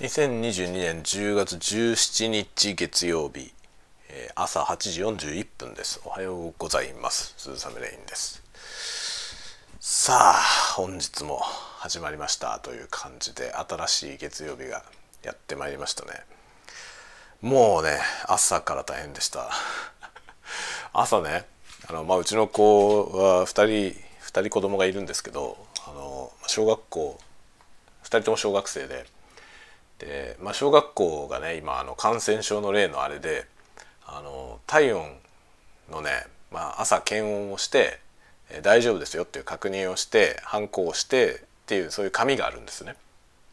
2022年10月17日月曜日、朝8時41分です。おはようございます。鈴雨レインです。さあ本日も始まりましたという感じで新しい月曜日がやってまいりましたね。もうね朝から大変でした。朝ねあの、まあ、うちの子は2人2人子供がいるんですけどあの小学校2人とも小学生でで、まあ、小学校がね今あの感染症の例のあれであの体温のね、まあ、朝検温をしてえ大丈夫ですよっていう確認をして反抗をしてっていうそういう紙があるんですね。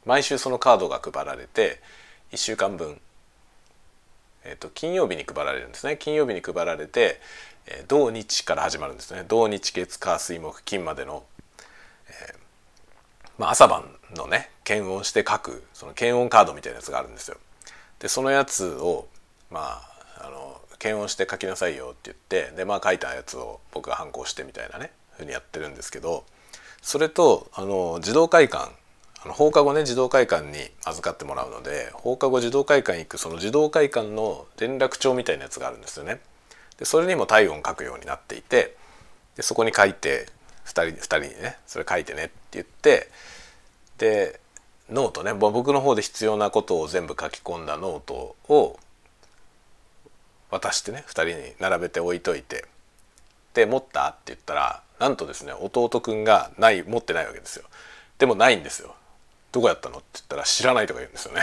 毎週そのカードが配られて1週間分、えー、と金曜日に配られるんですね金曜日に配られて、えー土日から始まるんですね土日月火水木金までの、えーまあ、朝晩のね検温して書くその検温カードみたいなやつがあるんですよ。でそのやつをまああの検温して書きなさいよって言ってでまあ書いたやつを僕が反抗してみたいなねふうにやってるんですけどそれとあの児童会館あの放課後ね児童会館に預かってもらうので放課後児童会館行くその児童会館の連絡帳みたいなやつがあるんですよね。でそれにも体温書くようになっていてでそこに書いて2人 ,2 人にねそれ書いてねって言ってでノートね。僕の方で必要なことを全部書き込んだノートを渡してね。2人に並べて置いといて。で持ったって言ったらなんとですね弟くんがない持ってないわけですよ。でもないんですよ。どこやったのって言ったら知らないとか言うんですよね。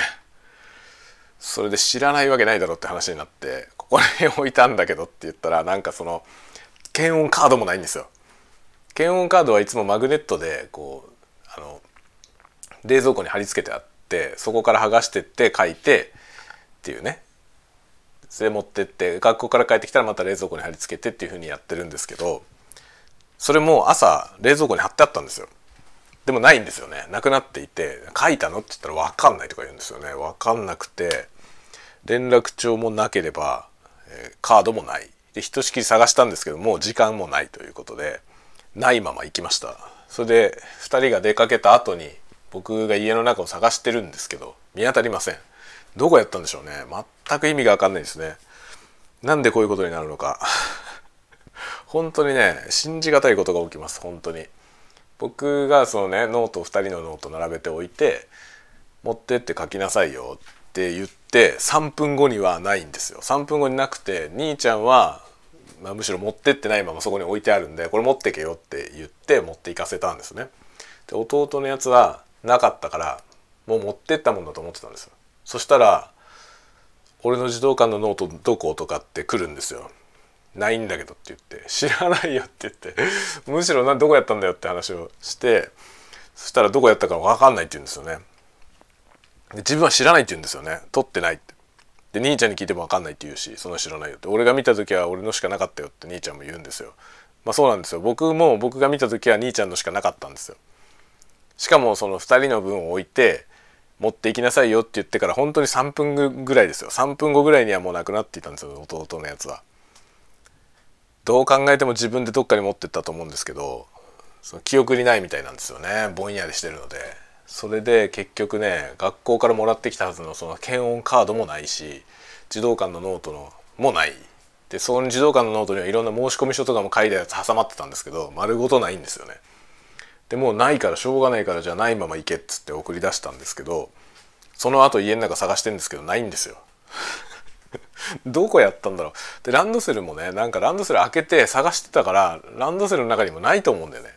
それで知らないわけないだろって話になってここに置いたんだけどって言ったらなんかその検温カードもないんですよ。検温カードはいつもマグネットでこうあの冷蔵庫に貼り付けてあってそこから剥がしてって書いてっていうね。それ持ってって学校から帰ってきたらまた冷蔵庫に貼り付けてっていうふうにやってるんですけどそれも朝冷蔵庫に貼ってあったんですよ。でもないんですよね。なくなっていて「書いたの?」って言ったら「分かんない」とか言うんですよね。分かんなくて連絡帳もなければ、カードもない。でひとしきり探したんですけどもう時間もないということでないまま行きました。それで2人が出かけた後に僕が家の中を探してるんですけど見当たりません。どこやったんでしょうね。全く意味が分かんないですね。なんでこういうことになるのか。本当にね信じがたいことが起きます。本当に。僕がそのねノート2人のノート並べておいて持ってって書きなさいよ。って言って3分後にはないんですよ。3分後になくて兄ちゃんは、まあ、むしろ持ってってないままそこに置いてあるんでこれ持ってけよって言って持って行かせたんですね。で弟のやつはなかったからもう持ってったもんだと思ってたんですそしたら「俺の児童館のノートどこ?」とかって来るんですよ。ないんだけどって言って「知らないよ」って言ってむしろなどこやったんだよって話をしてそしたらどこやったか分かんないって言うんですよね。で自分は知らないって言うんですよね。取ってないって。で兄ちゃんに聞いても分かんないって言うしその知らないよって。俺が見た時は俺のしかなかったよって兄ちゃんも言うんですよ。まあそうなんですよ。僕も僕が見た時は兄ちゃんのしかなかったんですよ。しかもその2人の分を置いて持って行きなさいよって言ってから本当に3分ぐらいですよ。3分後ぐらいにはもうなくなっていたんですよ弟のやつは。どう考えても自分でどっかに持ってったと思うんですけどその記憶にないみたいなんですよね。ぼんやりしてるので。それで結局ね学校からもらってきたはずのその検温カードもないし児童館のノートのもない。でその児童館のノートにはいろんな申し込み書とかも書いたやつ挟まってたんですけど丸ごとないんですよね。でもうないからしょうがないからじゃあないまま行けっつって送り出したんですけどその後家の中探してんですけどないんですよ。どこやったんだろう。でランドセルもねなんかランドセル開けて探してたからランドセルの中にもないと思うんだよね。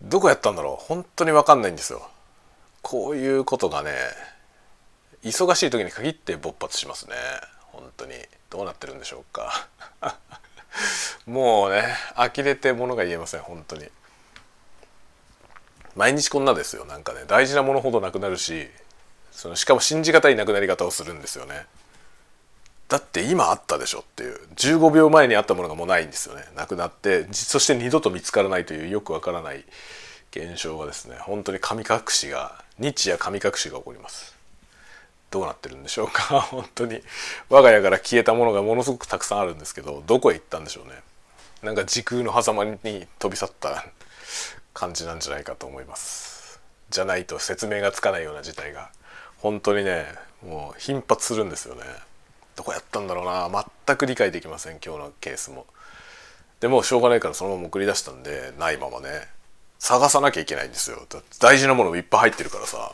どこやったんだろう。本当に分かんないんですよ。こういうことがね忙しい時に限って勃発しますね。本当に。どうなってるんでしょうか。もうね呆れてものが言えません本当に。毎日こんなですよなんかね。大事なものほどなくなるしそのしかも信じがたいなくなり方をするんですよね。だって今あったでしょっていう。15秒前にあったものがもうないんですよね。なくなってそして二度と見つからないというよくわからない現象がですね本当に神隠しが日夜神隠しが起こります。どうなってるんでしょうか本当に。我が家から消えたものがものすごくたくさんあるんですけどどこへ行ったんでしょうね。なんか時空の狭間に飛び去った感じなんじゃないかと思います。じゃないと説明がつかないような事態が。本当にねもう頻発するんですよね。どこやったんだろうな。全く理解できません今日のケースも。でもしょうがないからそのまま送り出したんでないままね。探さなきゃいけないんですよ。大事なものもいっぱい入ってるからさ。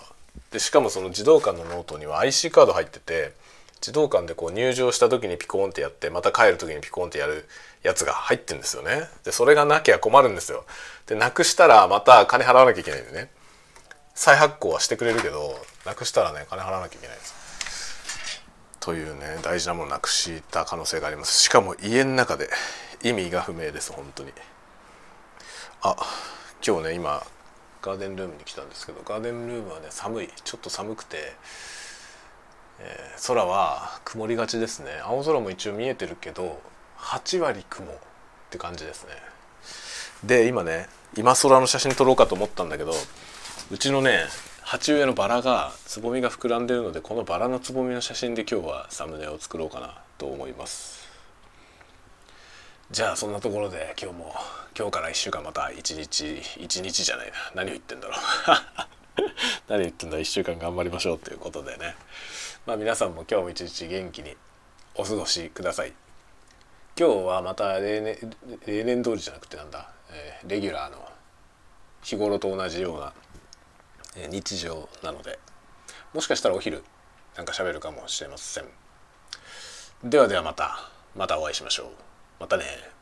でしかもその児童館のノートには IC カード入ってて児童館でこう入場した時にピコーンってやってまた帰る時にピコーンってやるやつが入ってるんですよね。でそれがなきゃ困るんですよ。でなくしたらまた金払わなきゃいけないんでね。再発行はしてくれるけどなくしたらね金払わなきゃいけないです。というね大事なものなくした可能性があります。しかも家の中で意味が不明です本当に。あ今日ね今ガーデンルームに来たんですけどガーデンルームはね寒い。ちょっと寒くて、えー、空は曇りがちですね。青空も一応見えてるけど8割雲って感じですね。で今ね今空の写真撮ろうかと思ったんだけどうちのね鉢植えのバラがつぼみが膨らんでるのでこのバラのつぼみの写真で今日はサムネを作ろうかなと思います。じゃあそんなところで今日も今日から1週間また1日1日じゃないな。何を言ってんだろう。何言ってんだ1週間頑張りましょうということでね。まあ皆さんも今日も一日元気にお過ごしください。今日はまた例年例年通りじゃなくてなんだ、えー、レギュラーの日頃と同じような、え、日常なので。もしかしたらお昼なんか喋るかもしれません。ではではまたまたお会いしましょう。またね。